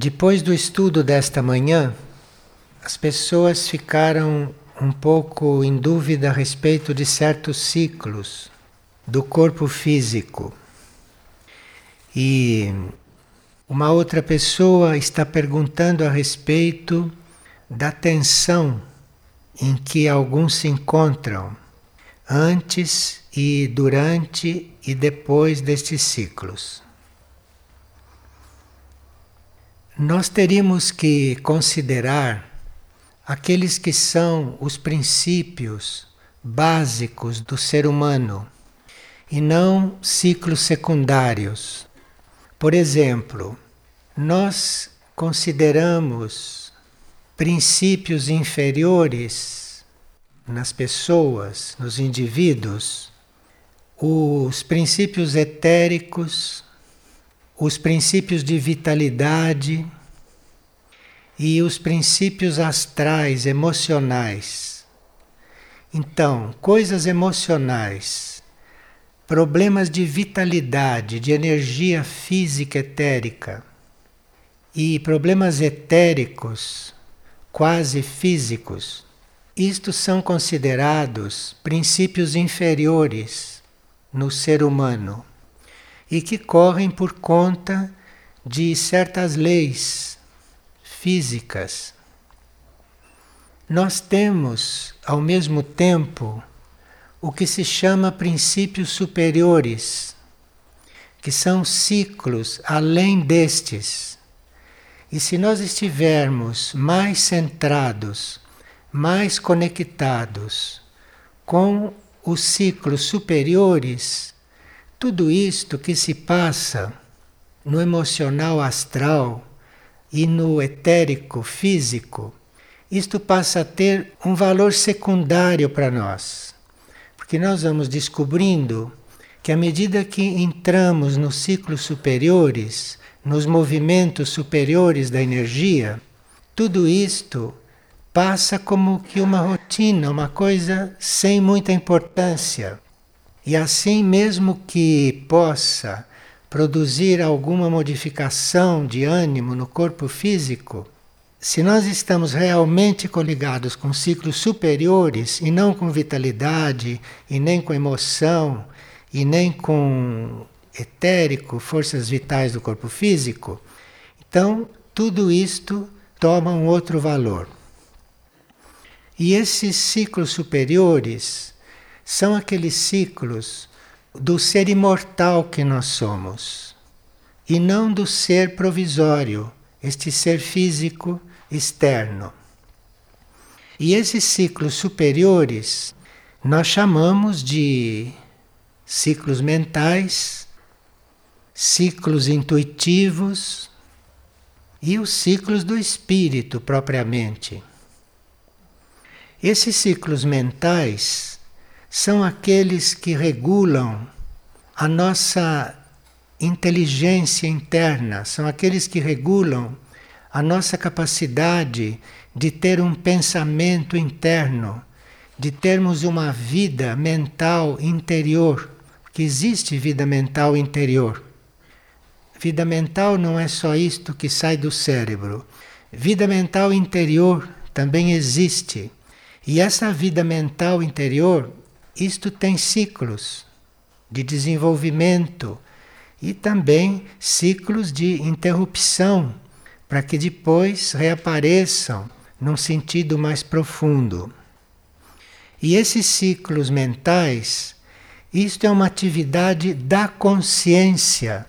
Depois do estudo desta manhã, as pessoas ficaram um pouco em dúvida a respeito de certos ciclos do corpo físico. E uma outra pessoa está perguntando a respeito da tensão em que alguns se encontram antes e durante e depois destes ciclos. Nós teríamos que considerar aqueles que são os princípios básicos do ser humano e não ciclos secundários. Por exemplo, nós consideramos princípios inferiores nas pessoas, nos indivíduos, os princípios etéricos os princípios de vitalidade e os princípios astrais, emocionais. Então, coisas emocionais, problemas de vitalidade, de energia física etérica e problemas etéricos, quase físicos, isto são considerados princípios inferiores no ser humano e que correm por conta de certas leis físicas. Nós temos, ao mesmo tempo, o que se chama princípios superiores, que são ciclos além destes. E se nós estivermos mais centrados, mais conectados com os ciclos superiores, tudo isto que se passa no emocional astral e no etérico físico, isto passa a ter um valor secundário para nós. Porque nós vamos descobrindo que à medida que entramos nos ciclos superiores, nos movimentos superiores da energia, tudo isto passa como que uma rotina, uma coisa sem muita importância. E assim, mesmo que possa produzir alguma modificação de ânimo no corpo físico, se nós estamos realmente coligados com ciclos superiores e não com vitalidade, e nem com emoção, e nem com etérico, forças vitais do corpo físico, então tudo isto toma um outro valor. E esses ciclos superiores são aqueles ciclos do ser imortal que nós somos e não do ser provisório, este ser físico externo. E esses ciclos superiores nós chamamos de ciclos mentais, ciclos intuitivos e os ciclos do espírito propriamente. Esses ciclos mentais são aqueles que regulam a nossa inteligência interna, são aqueles que regulam a nossa capacidade de ter um pensamento interno, de termos uma vida mental interior, que existe vida mental interior. Vida mental não é só isto que sai do cérebro. Vida mental interior também existe. E essa vida mental interior isto tem ciclos de desenvolvimento e também ciclos de interrupção, para que depois reapareçam num sentido mais profundo. E esses ciclos mentais, isto é uma atividade da consciência,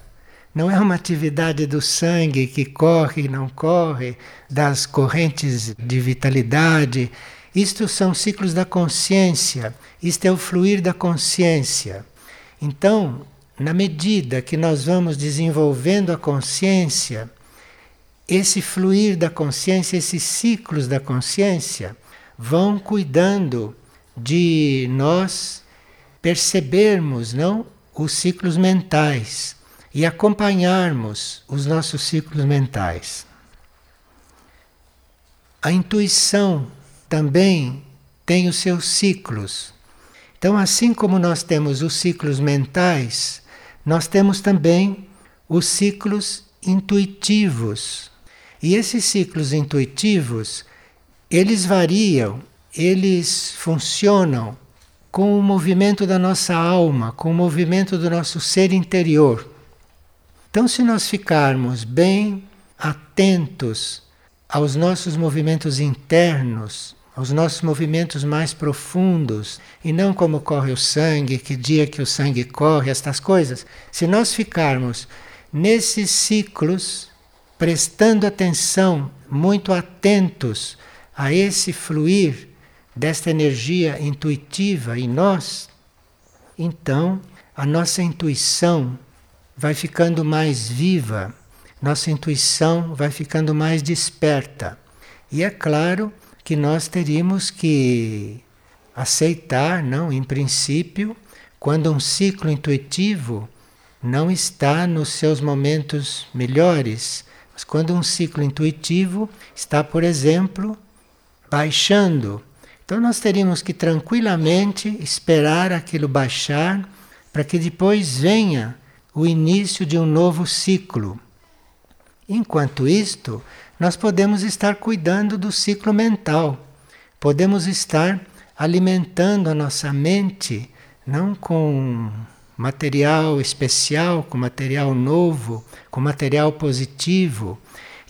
não é uma atividade do sangue que corre e não corre, das correntes de vitalidade isto são ciclos da consciência, isto é o fluir da consciência. Então, na medida que nós vamos desenvolvendo a consciência, esse fluir da consciência, esses ciclos da consciência, vão cuidando de nós percebermos, não, os ciclos mentais e acompanharmos os nossos ciclos mentais. A intuição também tem os seus ciclos. Então, assim como nós temos os ciclos mentais, nós temos também os ciclos intuitivos. E esses ciclos intuitivos, eles variam, eles funcionam com o movimento da nossa alma, com o movimento do nosso ser interior. Então, se nós ficarmos bem atentos aos nossos movimentos internos, aos nossos movimentos mais profundos, e não como corre o sangue, que dia que o sangue corre, estas coisas, se nós ficarmos nesses ciclos, prestando atenção, muito atentos a esse fluir desta energia intuitiva em nós, então a nossa intuição vai ficando mais viva, nossa intuição vai ficando mais desperta. E é claro que nós teríamos que aceitar, não, em princípio, quando um ciclo intuitivo não está nos seus momentos melhores, mas quando um ciclo intuitivo está, por exemplo, baixando. Então nós teríamos que tranquilamente esperar aquilo baixar para que depois venha o início de um novo ciclo. Enquanto isto, nós podemos estar cuidando do ciclo mental, podemos estar alimentando a nossa mente, não com material especial, com material novo, com material positivo.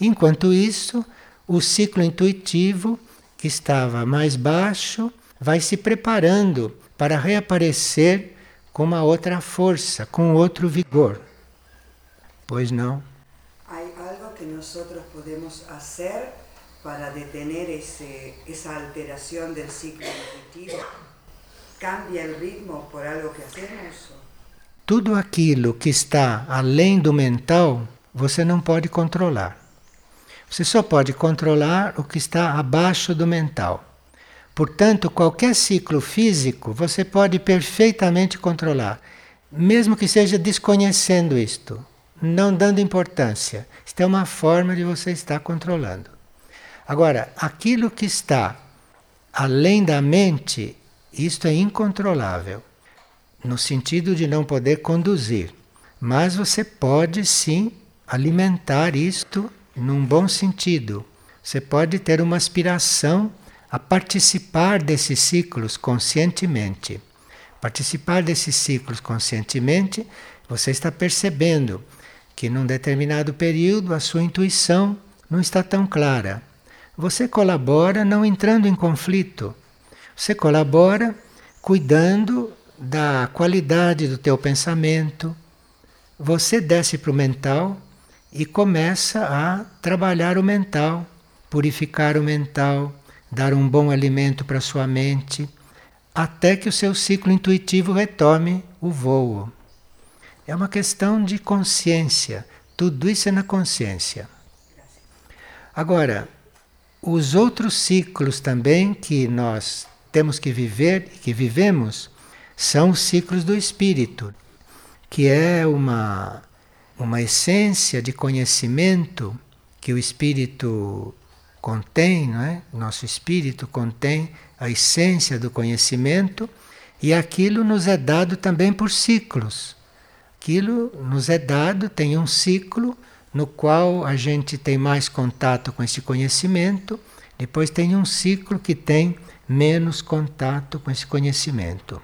Enquanto isso, o ciclo intuitivo, que estava mais baixo, vai se preparando para reaparecer com uma outra força, com outro vigor. Pois não? Que nosotros podemos hacer para detener ese, esa alteración del ciclo intuitivo? ¿Cambia el ritmo por algo que hacemos? Tudo aquilo que está além do mental, você não pode controlar. Você só pode controlar o que está abaixo do mental. Portanto, qualquer ciclo físico você pode perfeitamente controlar, mesmo que seja desconhecendo isto não dando importância. Isto é uma forma de você estar controlando. Agora, aquilo que está além da mente, isto é incontrolável, no sentido de não poder conduzir. Mas você pode sim alimentar isto num bom sentido. Você pode ter uma aspiração a participar desses ciclos conscientemente. Participar desses ciclos conscientemente, você está percebendo que num determinado período a sua intuição não está tão clara. Você colabora não entrando em conflito. Você colabora cuidando da qualidade do teu pensamento. Você desce para o mental e começa a trabalhar o mental, purificar o mental, dar um bom alimento para sua mente, até que o seu ciclo intuitivo retome o voo. É uma questão de consciência. Tudo isso é na consciência. Agora, os outros ciclos também que nós temos que viver e que vivemos são os ciclos do espírito, que é uma, uma essência de conhecimento que o espírito contém, não é? Nosso espírito contém a essência do conhecimento e aquilo nos é dado também por ciclos. Aquilo nos é dado, tem um ciclo no qual a gente tem mais contato com esse conhecimento, depois tem um ciclo que tem menos contato com esse conhecimento.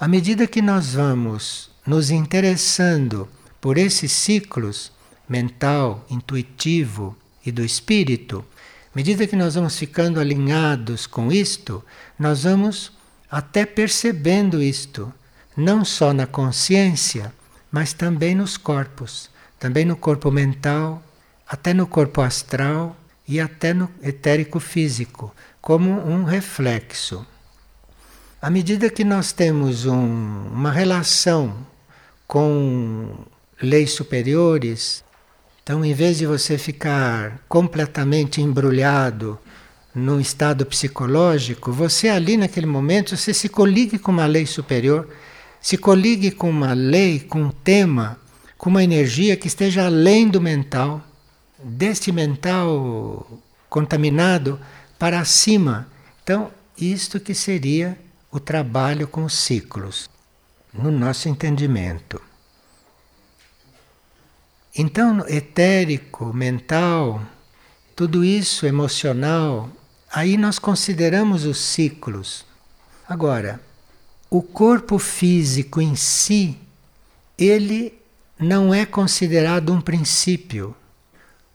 À medida que nós vamos nos interessando por esses ciclos mental, intuitivo e do espírito, à medida que nós vamos ficando alinhados com isto, nós vamos até percebendo isto não só na consciência, mas também nos corpos, também no corpo mental, até no corpo astral e até no etérico físico, como um reflexo. À medida que nós temos um, uma relação com leis superiores, então, em vez de você ficar completamente embrulhado num estado psicológico, você ali naquele momento, você se coligue com uma lei superior se coligue com uma lei, com um tema, com uma energia que esteja além do mental, deste mental contaminado para cima. Então, isto que seria o trabalho com os ciclos, no nosso entendimento. Então, etérico, mental, tudo isso emocional, aí nós consideramos os ciclos. Agora, o corpo físico em si, ele não é considerado um princípio.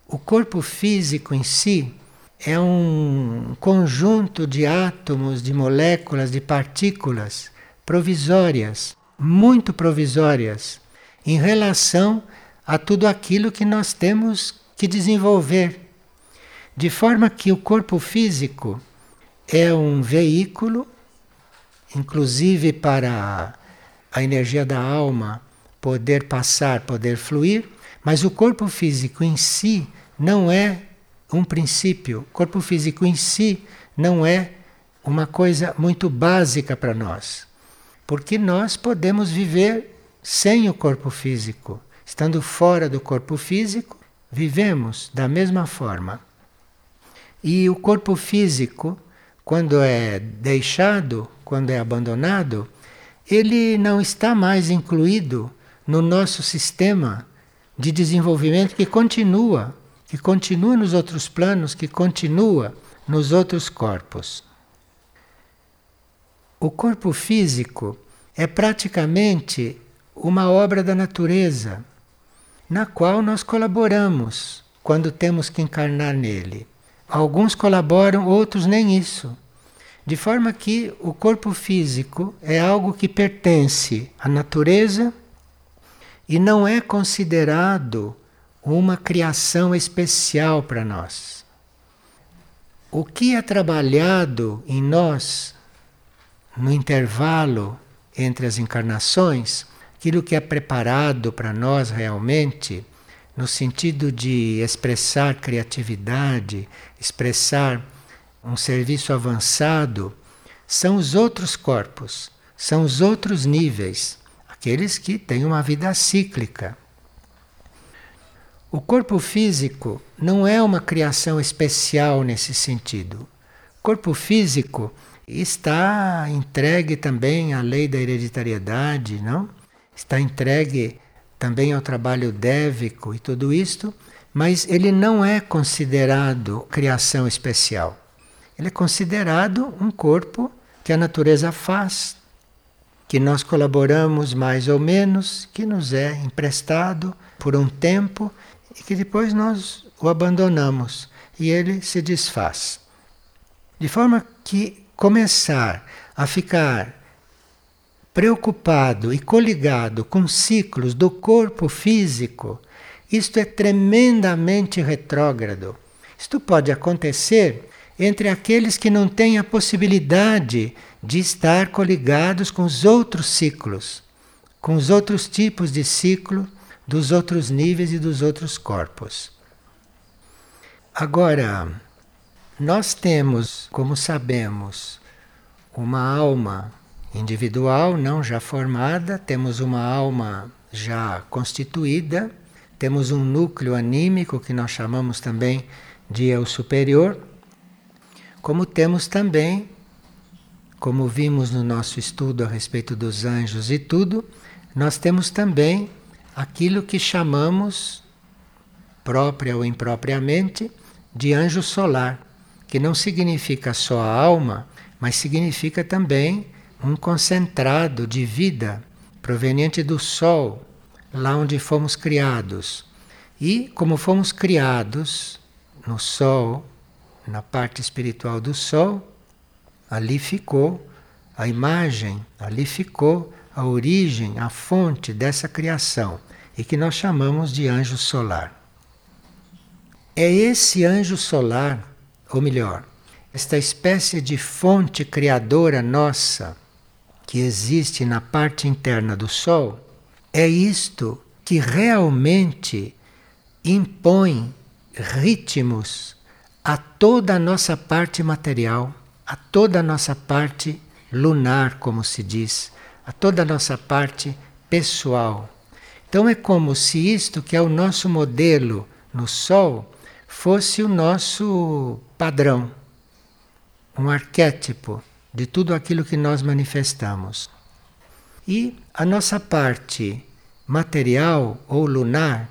O corpo físico em si é um conjunto de átomos, de moléculas, de partículas provisórias, muito provisórias, em relação a tudo aquilo que nós temos que desenvolver. De forma que o corpo físico é um veículo, inclusive para a energia da alma poder passar, poder fluir, mas o corpo físico em si não é um princípio. O corpo físico em si não é uma coisa muito básica para nós. Porque nós podemos viver sem o corpo físico. Estando fora do corpo físico, vivemos da mesma forma. E o corpo físico, quando é deixado, quando é abandonado, ele não está mais incluído no nosso sistema de desenvolvimento que continua, que continua nos outros planos, que continua nos outros corpos. O corpo físico é praticamente uma obra da natureza, na qual nós colaboramos quando temos que encarnar nele. Alguns colaboram, outros nem isso. De forma que o corpo físico é algo que pertence à natureza e não é considerado uma criação especial para nós. O que é trabalhado em nós no intervalo entre as encarnações, aquilo que é preparado para nós realmente, no sentido de expressar criatividade, expressar um serviço avançado, são os outros corpos, são os outros níveis aqueles que têm uma vida cíclica. O corpo físico não é uma criação especial nesse sentido. O corpo físico está entregue também à lei da hereditariedade, não? Está entregue também ao trabalho dévico e tudo isto, mas ele não é considerado criação especial. Ele é considerado um corpo que a natureza faz, que nós colaboramos mais ou menos, que nos é emprestado por um tempo e que depois nós o abandonamos e ele se desfaz. De forma que começar a ficar preocupado e coligado com ciclos do corpo físico, isto é tremendamente retrógrado. Isto pode acontecer entre aqueles que não têm a possibilidade de estar coligados com os outros ciclos, com os outros tipos de ciclo dos outros níveis e dos outros corpos. Agora, nós temos, como sabemos, uma alma individual não já formada, temos uma alma já constituída, temos um núcleo anímico que nós chamamos também de eu superior, como temos também como vimos no nosso estudo a respeito dos anjos e tudo, nós temos também aquilo que chamamos, própria ou impropriamente, de anjo solar, que não significa só a alma, mas significa também um concentrado de vida proveniente do Sol, lá onde fomos criados. E como fomos criados no Sol, na parte espiritual do Sol, ali ficou a imagem, ali ficou a origem, a fonte dessa criação e que nós chamamos de anjo solar. É esse anjo solar, ou melhor, esta espécie de fonte criadora nossa que existe na parte interna do Sol, é isto que realmente impõe ritmos a toda a nossa parte material a toda a nossa parte lunar, como se diz, a toda a nossa parte pessoal. Então é como se isto que é o nosso modelo no Sol fosse o nosso padrão, um arquétipo de tudo aquilo que nós manifestamos. E a nossa parte material ou lunar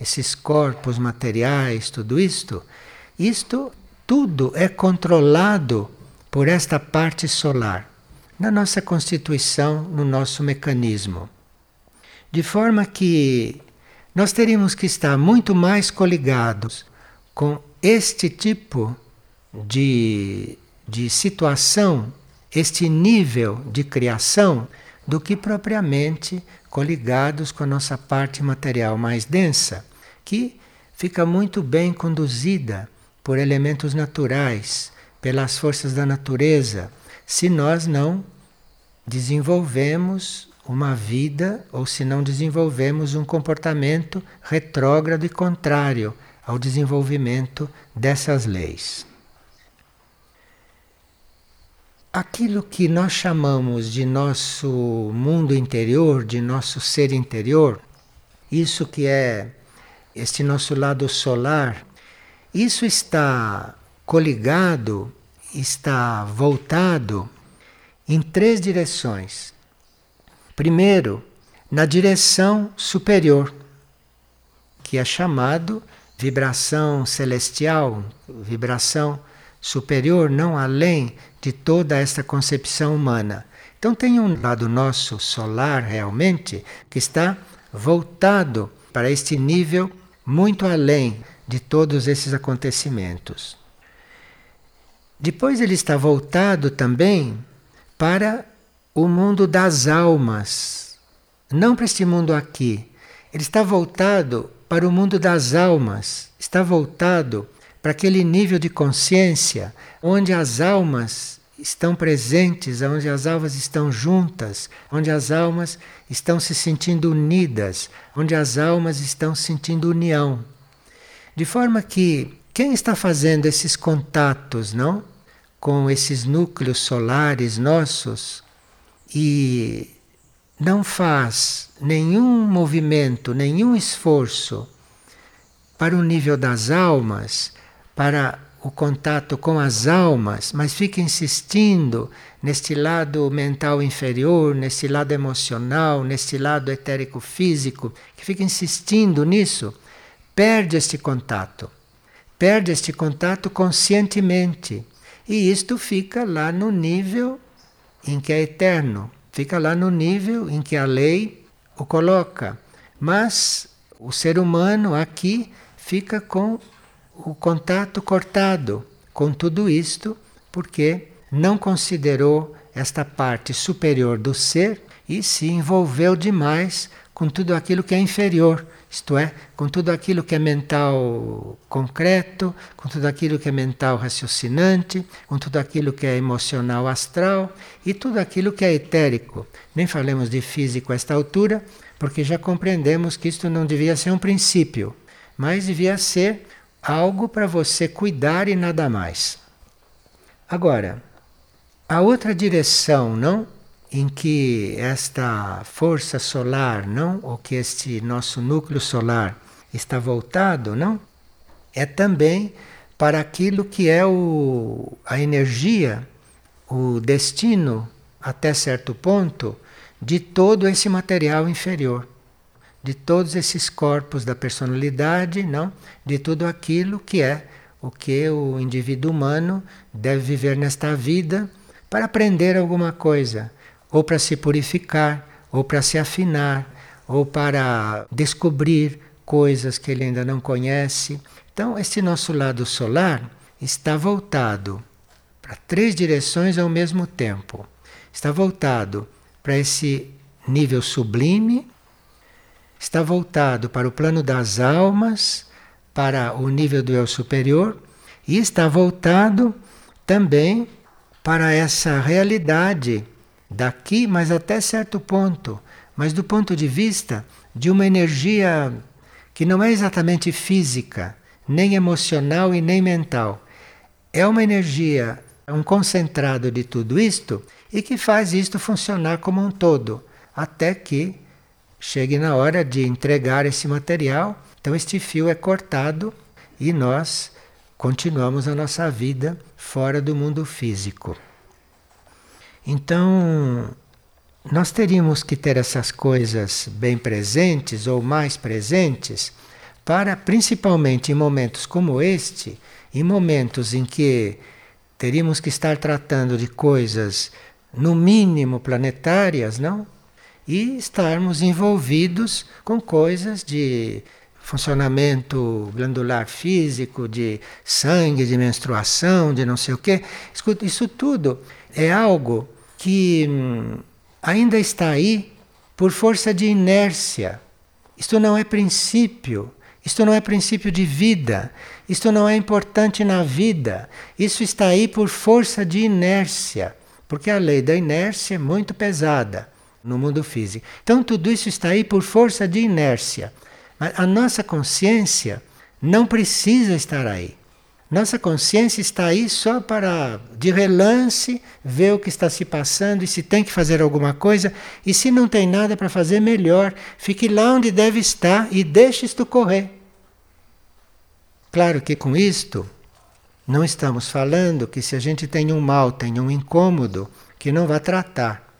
esses corpos materiais, tudo isto, isto tudo é controlado por esta parte solar, na nossa constituição, no nosso mecanismo. De forma que nós teríamos que estar muito mais coligados com este tipo de, de situação, este nível de criação, do que propriamente coligados com a nossa parte material mais densa, que fica muito bem conduzida por elementos naturais, pelas forças da natureza, se nós não desenvolvemos uma vida ou se não desenvolvemos um comportamento retrógrado e contrário ao desenvolvimento dessas leis. Aquilo que nós chamamos de nosso mundo interior, de nosso ser interior, isso que é este nosso lado solar, isso está coligado, está voltado em três direções. Primeiro, na direção superior, que é chamado vibração celestial, vibração superior, não além de toda esta concepção humana. Então tem um lado nosso solar realmente que está voltado para este nível muito além de todos esses acontecimentos. Depois ele está voltado também para o mundo das almas, não para este mundo aqui. Ele está voltado para o mundo das almas, está voltado para aquele nível de consciência onde as almas estão presentes, onde as almas estão juntas, onde as almas estão se sentindo unidas, onde as almas estão sentindo união. De forma que quem está fazendo esses contatos, não? com esses núcleos solares nossos e não faz nenhum movimento, nenhum esforço para o nível das almas, para o contato com as almas, mas fica insistindo neste lado mental inferior, neste lado emocional, neste lado etérico físico, que fica insistindo nisso, perde este contato. Perde este contato conscientemente e isto fica lá no nível em que é eterno, fica lá no nível em que a lei o coloca. Mas o ser humano aqui fica com o contato cortado com tudo isto, porque não considerou esta parte superior do ser e se envolveu demais com tudo aquilo que é inferior, isto é, com tudo aquilo que é mental concreto, com tudo aquilo que é mental raciocinante, com tudo aquilo que é emocional astral e tudo aquilo que é etérico. Nem falemos de físico a esta altura, porque já compreendemos que isto não devia ser um princípio, mas devia ser algo para você cuidar e nada mais. Agora, a outra direção, não? Em que esta força solar, não, ou que este nosso núcleo solar está voltado, não, é também para aquilo que é o, a energia, o destino até certo ponto de todo esse material inferior, de todos esses corpos da personalidade, não, de tudo aquilo que é o que o indivíduo humano deve viver nesta vida para aprender alguma coisa ou para se purificar, ou para se afinar, ou para descobrir coisas que ele ainda não conhece. Então, este nosso lado solar está voltado para três direções ao mesmo tempo. Está voltado para esse nível sublime, está voltado para o plano das almas, para o nível do eu superior, e está voltado também para essa realidade daqui, mas até certo ponto, mas do ponto de vista de uma energia que não é exatamente física, nem emocional e nem mental. É uma energia, um concentrado de tudo isto e que faz isto funcionar como um todo, até que chegue na hora de entregar esse material. Então, este fio é cortado e nós continuamos a nossa vida fora do mundo físico. Então, nós teríamos que ter essas coisas bem presentes ou mais presentes para, principalmente em momentos como este, em momentos em que teríamos que estar tratando de coisas no mínimo planetárias, não? E estarmos envolvidos com coisas de funcionamento glandular físico, de sangue, de menstruação, de não sei o quê. Escuta, isso tudo é algo que hum, ainda está aí por força de inércia. Isto não é princípio, isto não é princípio de vida, isto não é importante na vida. Isso está aí por força de inércia, porque a lei da inércia é muito pesada no mundo físico. Então tudo isso está aí por força de inércia. Mas a nossa consciência não precisa estar aí. Nossa consciência está aí só para, de relance, ver o que está se passando e se tem que fazer alguma coisa. E se não tem nada para fazer, melhor. Fique lá onde deve estar e deixe isto correr. Claro que com isto, não estamos falando que se a gente tem um mal, tem um incômodo, que não vá tratar.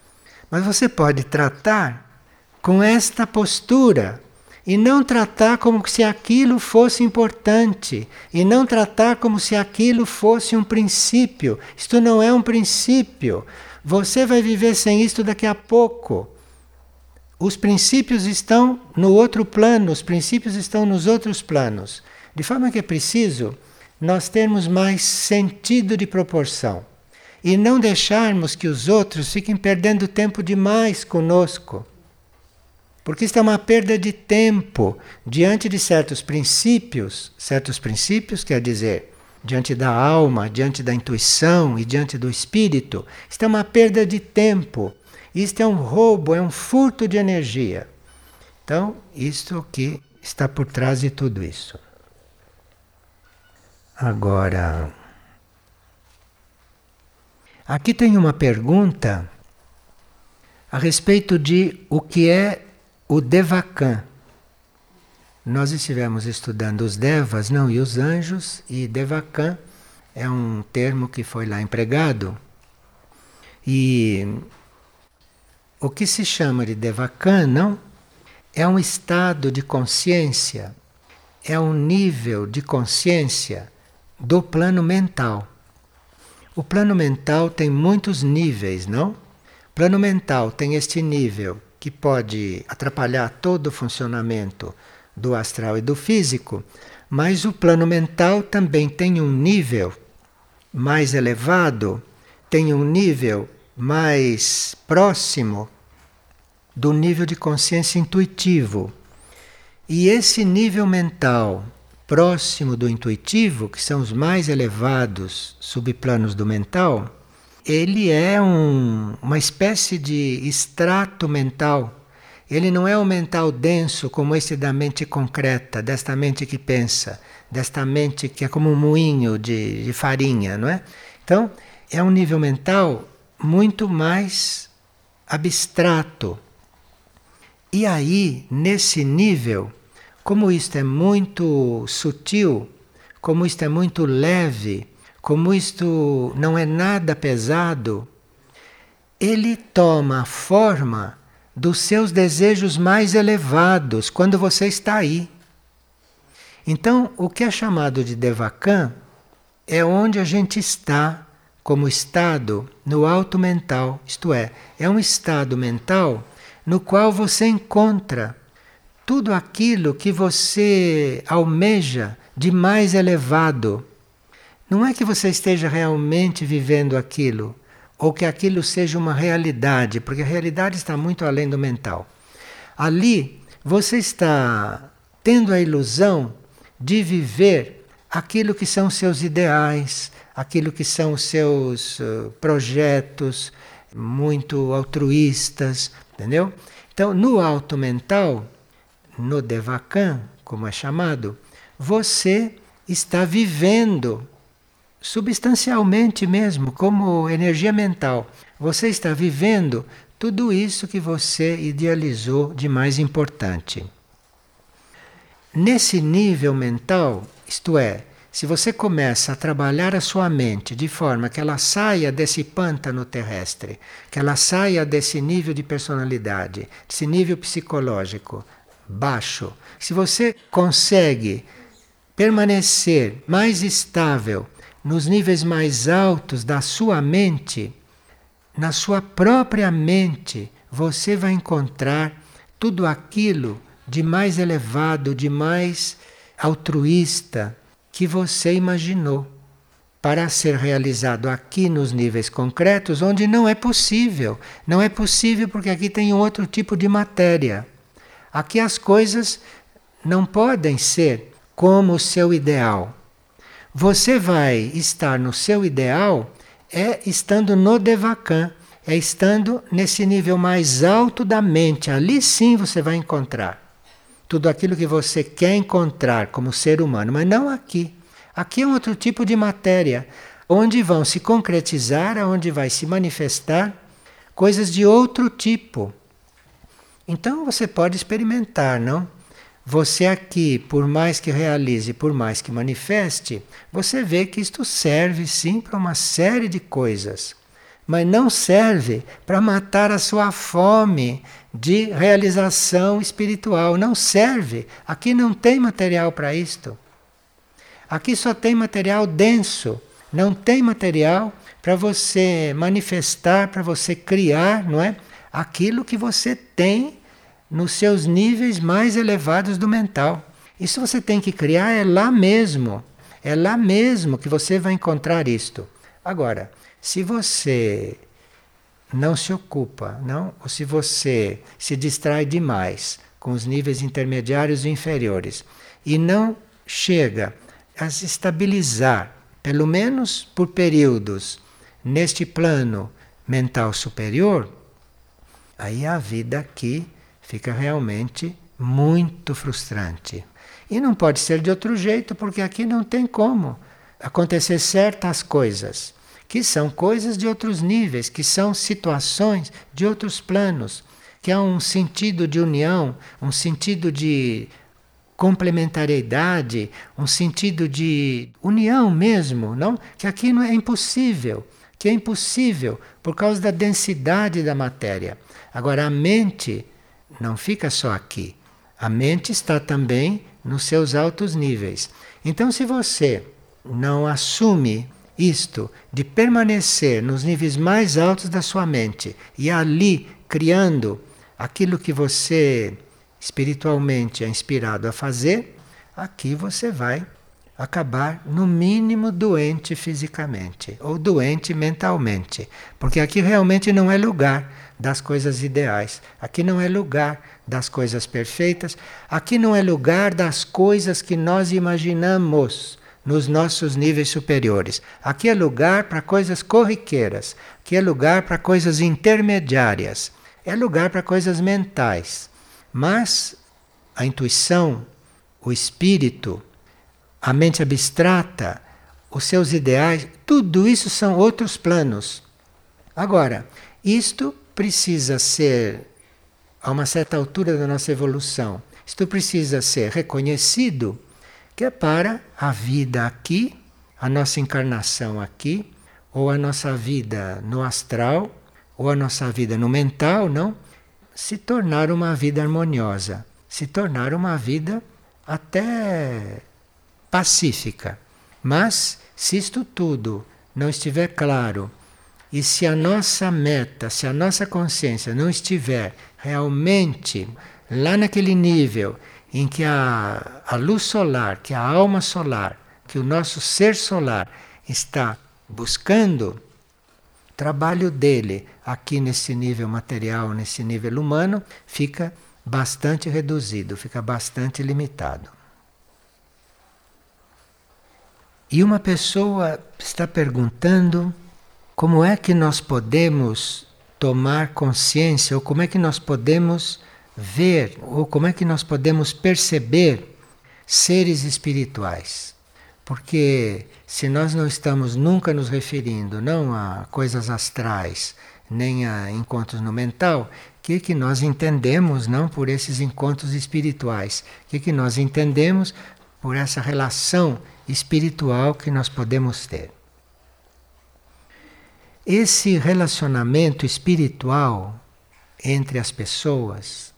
Mas você pode tratar com esta postura e não tratar como se aquilo fosse importante, e não tratar como se aquilo fosse um princípio. Isto não é um princípio. Você vai viver sem isto daqui a pouco. Os princípios estão no outro plano, os princípios estão nos outros planos. De forma que é preciso nós termos mais sentido de proporção e não deixarmos que os outros fiquem perdendo tempo demais conosco. Porque isso é uma perda de tempo diante de certos princípios, certos princípios quer dizer, diante da alma, diante da intuição e diante do espírito, isto é uma perda de tempo. Isto é um roubo, é um furto de energia. Então, isto que está por trás de tudo isso. Agora, aqui tem uma pergunta a respeito de o que é o Devakan. Nós estivemos estudando os Devas, não, e os anjos, e Devakan é um termo que foi lá empregado. E o que se chama de Devakan, não? É um estado de consciência, é um nível de consciência do plano mental. O plano mental tem muitos níveis, não? O plano mental tem este nível que pode atrapalhar todo o funcionamento do astral e do físico, mas o plano mental também tem um nível mais elevado, tem um nível mais próximo do nível de consciência intuitivo. E esse nível mental próximo do intuitivo, que são os mais elevados subplanos do mental, ele é um, uma espécie de extrato mental. Ele não é um mental denso como esse da mente concreta, desta mente que pensa, desta mente que é como um moinho de, de farinha, não é? Então, é um nível mental muito mais abstrato. E aí, nesse nível, como isto é muito sutil, como isto é muito leve, como isto não é nada pesado, ele toma a forma dos seus desejos mais elevados quando você está aí. Então, o que é chamado de Devakan é onde a gente está como estado no alto mental, isto é, é um estado mental no qual você encontra tudo aquilo que você almeja de mais elevado não é que você esteja realmente vivendo aquilo, ou que aquilo seja uma realidade, porque a realidade está muito além do mental. Ali você está tendo a ilusão de viver aquilo que são seus ideais, aquilo que são seus uh, projetos muito altruístas, entendeu? Então, no alto mental, no Devakan, como é chamado, você está vivendo substancialmente mesmo, como energia mental. Você está vivendo tudo isso que você idealizou de mais importante. Nesse nível mental, isto é, se você começa a trabalhar a sua mente de forma que ela saia desse pântano terrestre, que ela saia desse nível de personalidade, desse nível psicológico baixo. Se você consegue permanecer mais estável nos níveis mais altos da sua mente, na sua própria mente, você vai encontrar tudo aquilo de mais elevado, de mais altruísta que você imaginou para ser realizado aqui nos níveis concretos, onde não é possível. Não é possível porque aqui tem outro tipo de matéria. Aqui as coisas não podem ser como o seu ideal. Você vai estar no seu ideal é estando no Devakan, é estando nesse nível mais alto da mente. Ali sim você vai encontrar tudo aquilo que você quer encontrar como ser humano, mas não aqui. Aqui é um outro tipo de matéria, onde vão se concretizar, onde vai se manifestar coisas de outro tipo. Então você pode experimentar, não? Você aqui, por mais que realize, por mais que manifeste, você vê que isto serve sim para uma série de coisas, mas não serve para matar a sua fome de realização espiritual. Não serve. Aqui não tem material para isto. Aqui só tem material denso, não tem material para você manifestar, para você criar, não é? Aquilo que você tem nos seus níveis mais elevados do mental. Isso você tem que criar é lá mesmo. É lá mesmo que você vai encontrar isto. Agora, se você não se ocupa, não, ou se você se distrai demais com os níveis intermediários e inferiores e não chega a se estabilizar, pelo menos por períodos, neste plano mental superior, aí a vida aqui fica realmente muito frustrante. E não pode ser de outro jeito, porque aqui não tem como acontecer certas coisas, que são coisas de outros níveis, que são situações de outros planos, que há um sentido de união, um sentido de complementariedade, um sentido de união mesmo, não? Que aqui não é impossível, que é impossível por causa da densidade da matéria. Agora a mente não fica só aqui. A mente está também nos seus altos níveis. Então se você não assume isto de permanecer nos níveis mais altos da sua mente e ali criando aquilo que você espiritualmente é inspirado a fazer, aqui você vai acabar, no mínimo, doente fisicamente ou doente mentalmente. Porque aqui realmente não é lugar das coisas ideais, aqui não é lugar das coisas perfeitas, aqui não é lugar das coisas que nós imaginamos nos nossos níveis superiores. Aqui é lugar para coisas corriqueiras, aqui é lugar para coisas intermediárias, é lugar para coisas mentais. Mas a intuição, o espírito, a mente abstrata, os seus ideais, tudo isso são outros planos. Agora, isto precisa ser, a uma certa altura da nossa evolução, isto precisa ser reconhecido que é para a vida aqui, a nossa encarnação aqui, ou a nossa vida no astral, ou a nossa vida no mental, não? se tornar uma vida harmoniosa, se tornar uma vida até pacífica. Mas se isto tudo não estiver claro e se a nossa meta, se a nossa consciência não estiver realmente lá naquele nível em que a, a luz solar, que a alma solar, que o nosso ser solar está buscando, trabalho dele aqui nesse nível material, nesse nível humano, fica bastante reduzido, fica bastante limitado. E uma pessoa está perguntando como é que nós podemos tomar consciência, ou como é que nós podemos ver, ou como é que nós podemos perceber seres espirituais. Porque se nós não estamos nunca nos referindo não a coisas astrais, nem a encontros no mental, o que, que nós entendemos não por esses encontros espirituais? O que, que nós entendemos por essa relação espiritual que nós podemos ter? Esse relacionamento espiritual entre as pessoas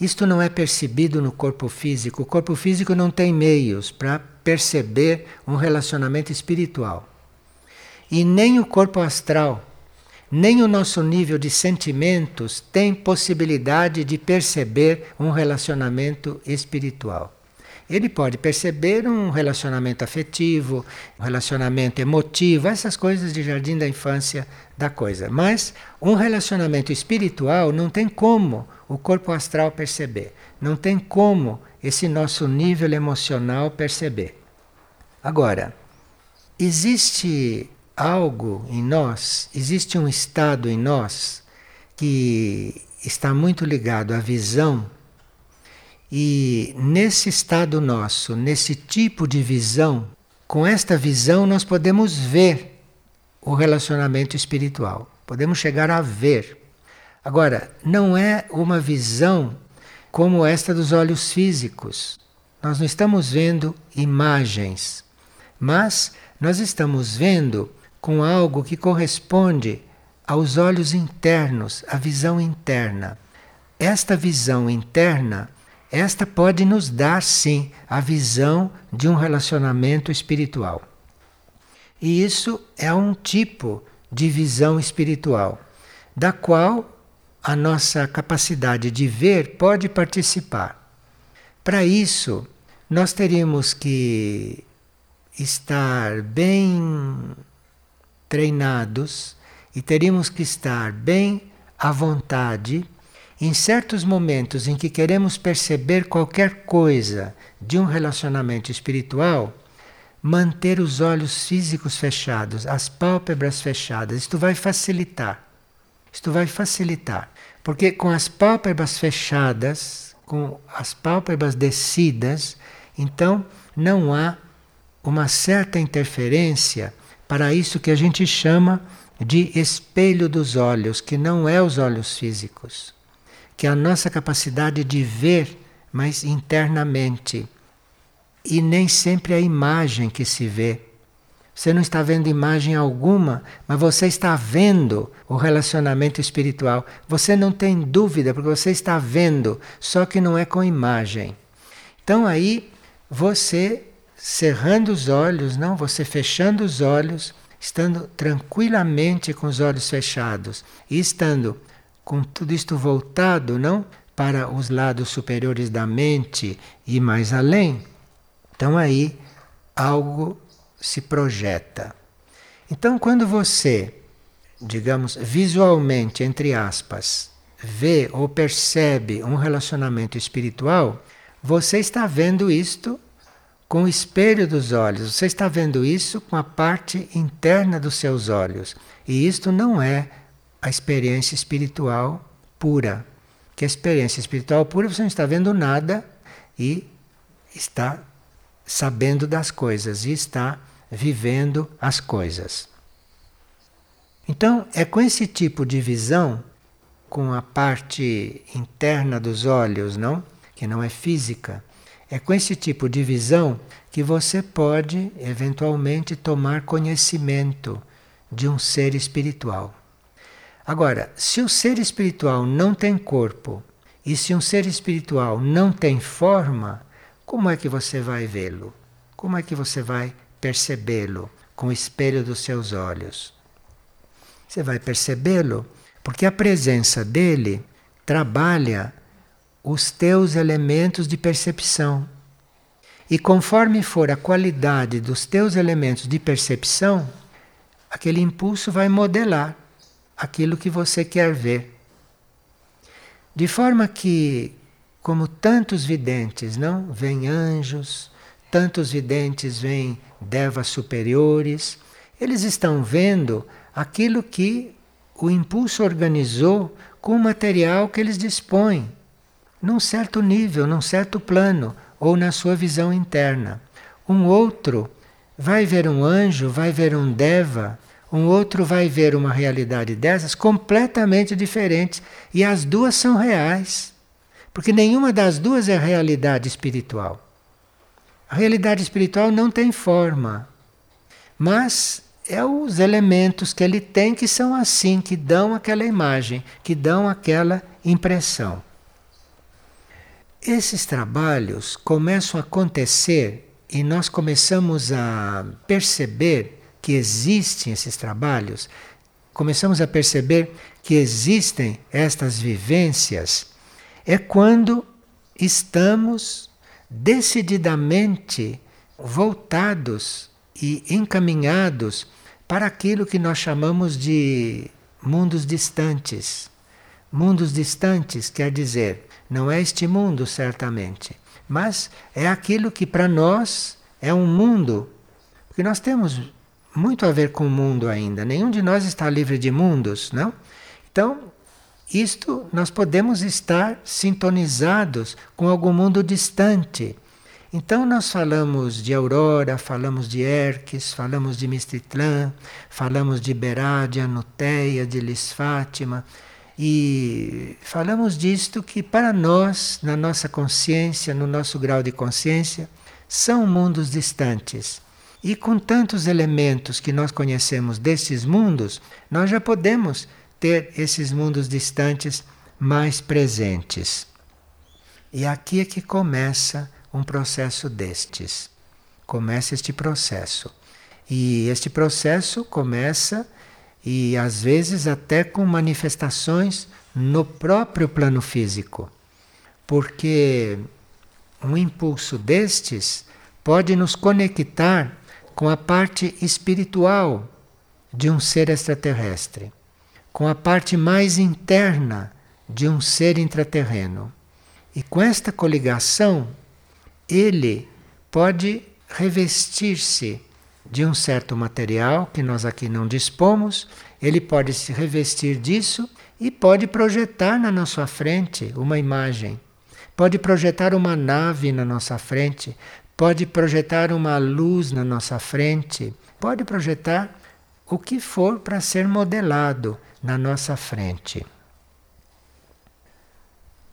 Isto não é percebido no corpo físico. O corpo físico não tem meios para perceber um relacionamento espiritual. E nem o corpo astral, nem o nosso nível de sentimentos tem possibilidade de perceber um relacionamento espiritual. Ele pode perceber um relacionamento afetivo, um relacionamento emotivo, essas coisas de jardim da infância da coisa. Mas um relacionamento espiritual não tem como o corpo astral perceber, não tem como esse nosso nível emocional perceber. Agora, existe algo em nós, existe um estado em nós que está muito ligado à visão e nesse estado nosso, nesse tipo de visão, com esta visão nós podemos ver o relacionamento espiritual. Podemos chegar a ver. Agora, não é uma visão como esta dos olhos físicos. Nós não estamos vendo imagens, mas nós estamos vendo com algo que corresponde aos olhos internos, à visão interna. Esta visão interna esta pode nos dar sim a visão de um relacionamento espiritual. E isso é um tipo de visão espiritual, da qual a nossa capacidade de ver pode participar. Para isso, nós teríamos que estar bem treinados e teríamos que estar bem à vontade em certos momentos em que queremos perceber qualquer coisa de um relacionamento espiritual, manter os olhos físicos fechados, as pálpebras fechadas, isto vai facilitar. Isto vai facilitar. Porque com as pálpebras fechadas, com as pálpebras descidas, então não há uma certa interferência para isso que a gente chama de espelho dos olhos, que não é os olhos físicos que é a nossa capacidade de ver, mas internamente. E nem sempre é a imagem que se vê. Você não está vendo imagem alguma, mas você está vendo o relacionamento espiritual. Você não tem dúvida, porque você está vendo, só que não é com imagem. Então aí você cerrando os olhos, não, você fechando os olhos, estando tranquilamente com os olhos fechados e estando com tudo isto voltado, não? Para os lados superiores da mente e mais além. Então aí algo se projeta. Então quando você, digamos, visualmente, entre aspas, vê ou percebe um relacionamento espiritual, você está vendo isto com o espelho dos olhos, você está vendo isso com a parte interna dos seus olhos. E isto não é a experiência espiritual pura. Que a experiência espiritual pura você não está vendo nada e está sabendo das coisas e está vivendo as coisas. Então, é com esse tipo de visão, com a parte interna dos olhos, não? Que não é física. É com esse tipo de visão que você pode eventualmente tomar conhecimento de um ser espiritual. Agora, se o ser espiritual não tem corpo e se um ser espiritual não tem forma, como é que você vai vê-lo? Como é que você vai percebê-lo com o espelho dos seus olhos? Você vai percebê-lo porque a presença dele trabalha os teus elementos de percepção. E conforme for a qualidade dos teus elementos de percepção, aquele impulso vai modelar aquilo que você quer ver. De forma que, como tantos videntes, não? Vêm anjos, tantos videntes vêm devas superiores, eles estão vendo aquilo que o impulso organizou com o material que eles dispõem, num certo nível, num certo plano, ou na sua visão interna. Um outro vai ver um anjo, vai ver um deva, um outro vai ver uma realidade dessas completamente diferente. E as duas são reais. Porque nenhuma das duas é realidade espiritual. A realidade espiritual não tem forma. Mas é os elementos que ele tem que são assim, que dão aquela imagem, que dão aquela impressão. Esses trabalhos começam a acontecer e nós começamos a perceber que existem esses trabalhos, começamos a perceber que existem estas vivências, é quando estamos decididamente voltados e encaminhados para aquilo que nós chamamos de mundos distantes. Mundos distantes quer dizer, não é este mundo certamente, mas é aquilo que para nós é um mundo, porque nós temos muito a ver com o mundo ainda. Nenhum de nós está livre de mundos, não? Então, isto nós podemos estar sintonizados com algum mundo distante. Então nós falamos de Aurora, falamos de Erques, falamos de Mistitlã, falamos de Nuteia, de Lis Fátima, e falamos disto que para nós, na nossa consciência, no nosso grau de consciência, são mundos distantes. E com tantos elementos que nós conhecemos desses mundos, nós já podemos ter esses mundos distantes mais presentes. E aqui é que começa um processo destes. Começa este processo. E este processo começa e às vezes até com manifestações no próprio plano físico. Porque um impulso destes pode nos conectar com a parte espiritual de um ser extraterrestre com a parte mais interna de um ser intraterreno. E com esta coligação, ele pode revestir-se de um certo material que nós aqui não dispomos, ele pode se revestir disso e pode projetar na nossa frente uma imagem. Pode projetar uma nave na nossa frente, pode projetar uma luz na nossa frente, pode projetar o que for para ser modelado na nossa frente.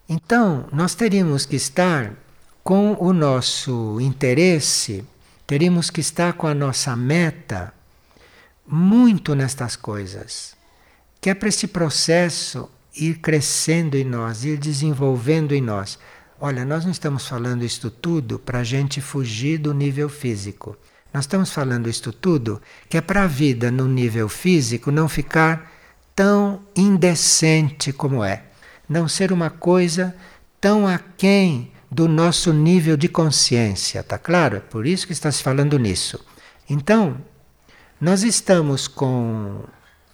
Então, nós teríamos que estar com o nosso interesse, teríamos que estar com a nossa meta muito nestas coisas, que é para este processo ir crescendo em nós, ir desenvolvendo em nós. Olha, nós não estamos falando isto tudo para a gente fugir do nível físico. Nós estamos falando isto tudo que é para a vida no nível físico não ficar tão indecente como é, não ser uma coisa tão aquém do nosso nível de consciência, tá claro? É por isso que está se falando nisso. Então, nós estamos com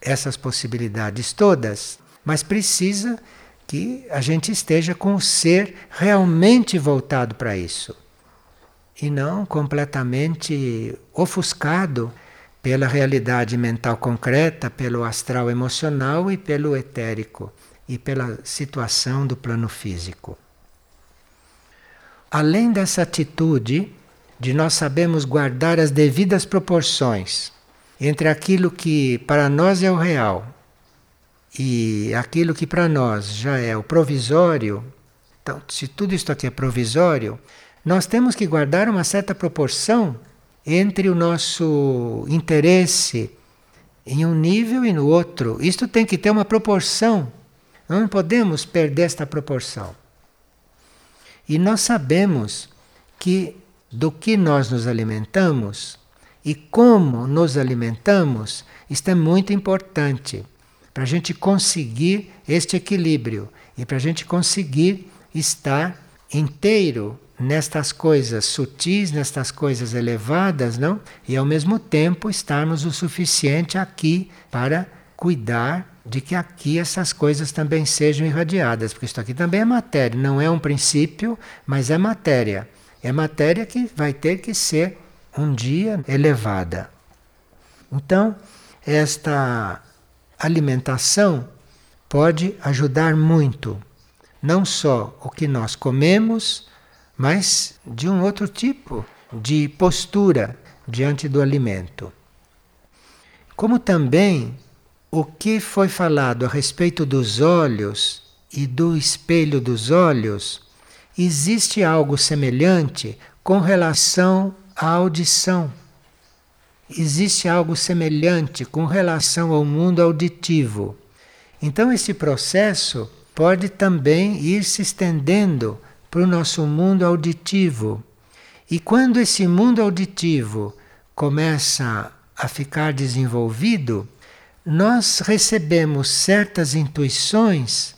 essas possibilidades todas, mas precisa que a gente esteja com o ser realmente voltado para isso e não completamente ofuscado pela realidade mental concreta, pelo astral emocional e pelo etérico e pela situação do plano físico. Além dessa atitude de nós sabemos guardar as devidas proporções entre aquilo que para nós é o real e aquilo que para nós já é o provisório, então, se tudo isto aqui é provisório, nós temos que guardar uma certa proporção entre o nosso interesse em um nível e no outro. Isto tem que ter uma proporção. Não podemos perder esta proporção. E nós sabemos que do que nós nos alimentamos e como nos alimentamos, isto é muito importante para a gente conseguir este equilíbrio e para a gente conseguir estar inteiro nestas coisas sutis, nestas coisas elevadas, não? E ao mesmo tempo estarmos o suficiente aqui para cuidar de que aqui essas coisas também sejam irradiadas, porque isso aqui também é matéria, não é um princípio, mas é matéria. É matéria que vai ter que ser um dia elevada. Então, esta alimentação pode ajudar muito, não só o que nós comemos, mas de um outro tipo de postura diante do alimento. Como também o que foi falado a respeito dos olhos e do espelho dos olhos, existe algo semelhante com relação à audição. Existe algo semelhante com relação ao mundo auditivo. Então, esse processo pode também ir se estendendo para o nosso mundo auditivo. E quando esse mundo auditivo começa a ficar desenvolvido, nós recebemos certas intuições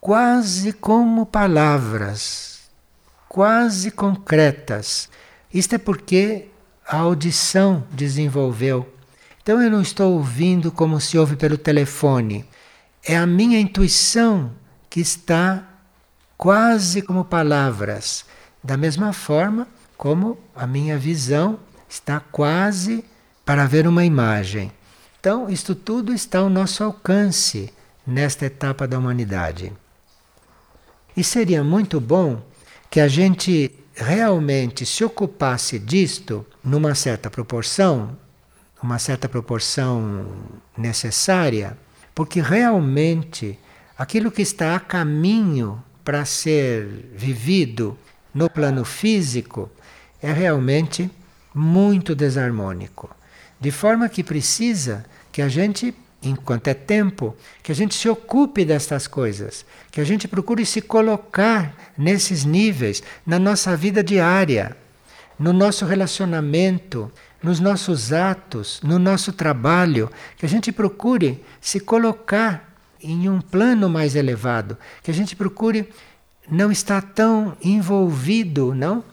quase como palavras, quase concretas. Isto é porque a audição desenvolveu. Então eu não estou ouvindo como se ouve pelo telefone. É a minha intuição que está quase como palavras, da mesma forma como a minha visão está quase para ver uma imagem. Então, isto tudo está ao nosso alcance nesta etapa da humanidade. E seria muito bom que a gente realmente se ocupasse disto numa certa proporção, uma certa proporção necessária, porque realmente aquilo que está a caminho para ser vivido no plano físico é realmente muito desarmônico. De forma que precisa que a gente, enquanto é tempo, que a gente se ocupe destas coisas, que a gente procure se colocar nesses níveis na nossa vida diária, no nosso relacionamento, nos nossos atos, no nosso trabalho, que a gente procure se colocar em um plano mais elevado, que a gente procure não estar tão envolvido, não,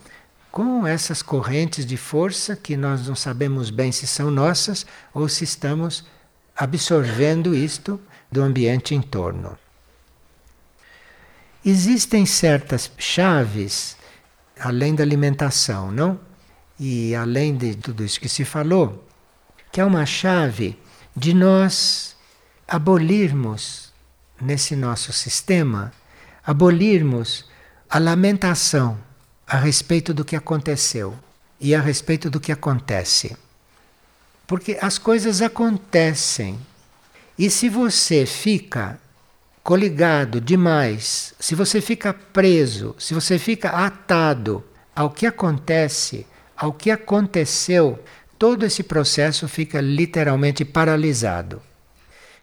com essas correntes de força que nós não sabemos bem se são nossas ou se estamos absorvendo isto do ambiente em torno. Existem certas chaves, além da alimentação, não? E além de tudo isso que se falou, que é uma chave de nós abolirmos nesse nosso sistema, abolirmos a lamentação a respeito do que aconteceu e a respeito do que acontece. Porque as coisas acontecem. E se você fica coligado demais, se você fica preso, se você fica atado ao que acontece, ao que aconteceu, todo esse processo fica literalmente paralisado.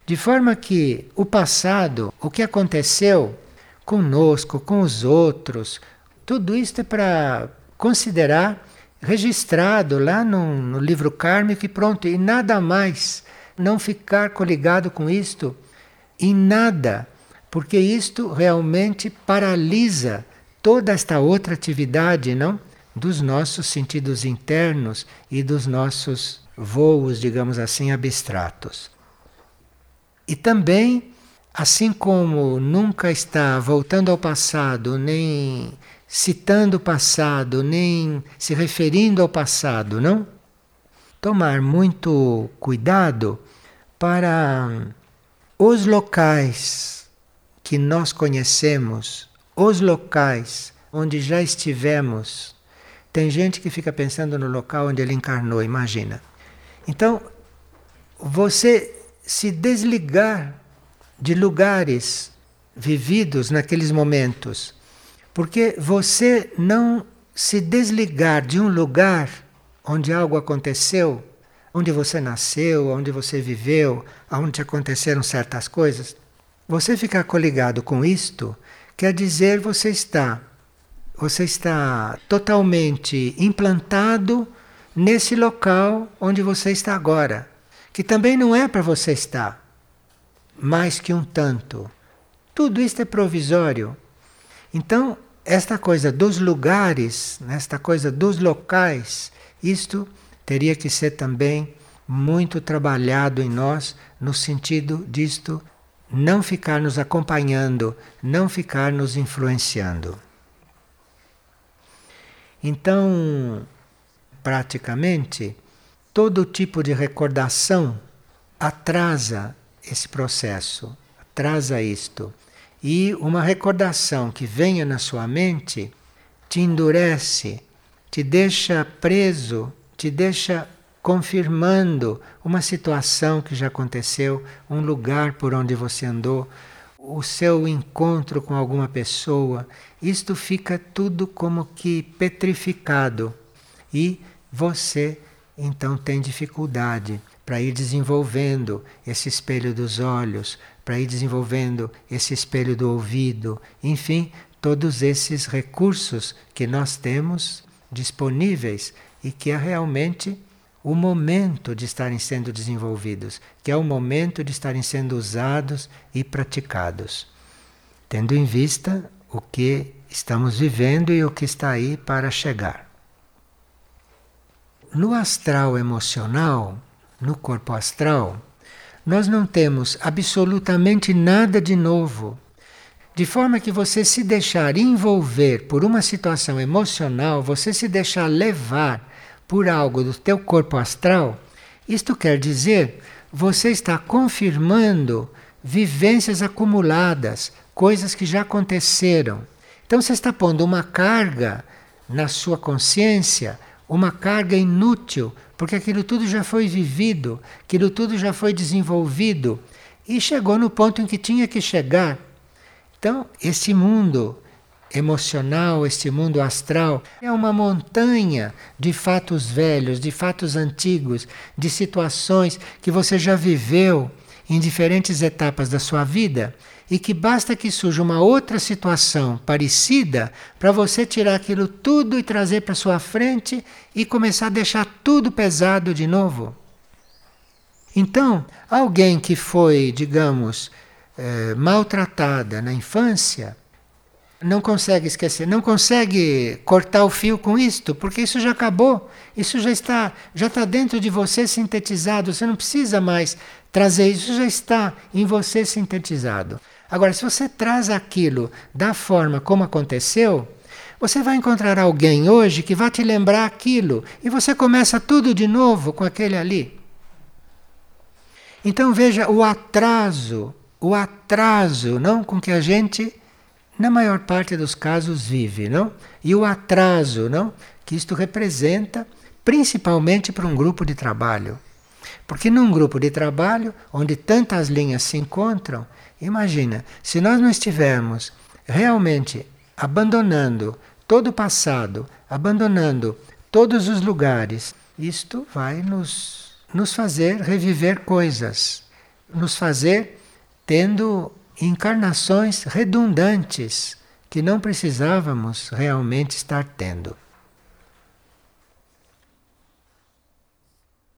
De forma que o passado, o que aconteceu conosco, com os outros, tudo isto é para considerar registrado lá no, no, livro kármico e pronto, e nada mais. Não ficar coligado com isto em nada, porque isto realmente paralisa toda esta outra atividade, não? Dos nossos sentidos internos e dos nossos voos, digamos assim, abstratos. E também, assim como nunca está voltando ao passado, nem citando o passado, nem se referindo ao passado, não? Tomar muito cuidado para os locais que nós conhecemos, os locais onde já estivemos. Tem gente que fica pensando no local onde ele encarnou, imagina. Então, você se desligar de lugares vividos naqueles momentos porque você não se desligar de um lugar onde algo aconteceu, onde você nasceu, onde você viveu, onde aconteceram certas coisas, você ficar coligado com isto quer dizer você está você está totalmente implantado nesse local onde você está agora, que também não é para você estar, mais que um tanto. Tudo isto é provisório. Então, esta coisa dos lugares, esta coisa dos locais, isto teria que ser também muito trabalhado em nós no sentido disto não ficar nos acompanhando, não ficar nos influenciando. Então, praticamente, todo tipo de recordação atrasa esse processo, atrasa isto. E uma recordação que venha na sua mente te endurece, te deixa preso, te deixa confirmando uma situação que já aconteceu, um lugar por onde você andou, o seu encontro com alguma pessoa. Isto fica tudo como que petrificado e você então tem dificuldade para ir desenvolvendo esse espelho dos olhos, para ir desenvolvendo esse espelho do ouvido, enfim, todos esses recursos que nós temos disponíveis e que é realmente o momento de estarem sendo desenvolvidos, que é o momento de estarem sendo usados e praticados, tendo em vista o que estamos vivendo e o que está aí para chegar. No astral emocional, no corpo astral, nós não temos absolutamente nada de novo. De forma que você se deixar envolver por uma situação emocional, você se deixar levar por algo do teu corpo astral, isto quer dizer, você está confirmando vivências acumuladas, coisas que já aconteceram. Então você está pondo uma carga na sua consciência, uma carga inútil, porque aquilo tudo já foi vivido, aquilo tudo já foi desenvolvido e chegou no ponto em que tinha que chegar. Então, esse mundo emocional, este mundo astral, é uma montanha de fatos velhos, de fatos antigos, de situações que você já viveu em diferentes etapas da sua vida e que basta que surja uma outra situação parecida para você tirar aquilo tudo e trazer para sua frente e começar a deixar tudo pesado de novo. Então, alguém que foi, digamos, é, maltratada na infância, não consegue esquecer, não consegue cortar o fio com isto, porque isso já acabou, isso já está, já está dentro de você sintetizado, você não precisa mais trazer isso, já está em você sintetizado. Agora, se você traz aquilo da forma como aconteceu, você vai encontrar alguém hoje que vai te lembrar aquilo e você começa tudo de novo com aquele ali. Então veja o atraso, o atraso, não com que a gente na maior parte dos casos vive, não? E o atraso, não? Que isto representa principalmente para um grupo de trabalho. Porque num grupo de trabalho onde tantas linhas se encontram, Imagina, se nós não estivermos realmente abandonando todo o passado, abandonando todos os lugares, isto vai nos, nos fazer reviver coisas, nos fazer tendo encarnações redundantes que não precisávamos realmente estar tendo.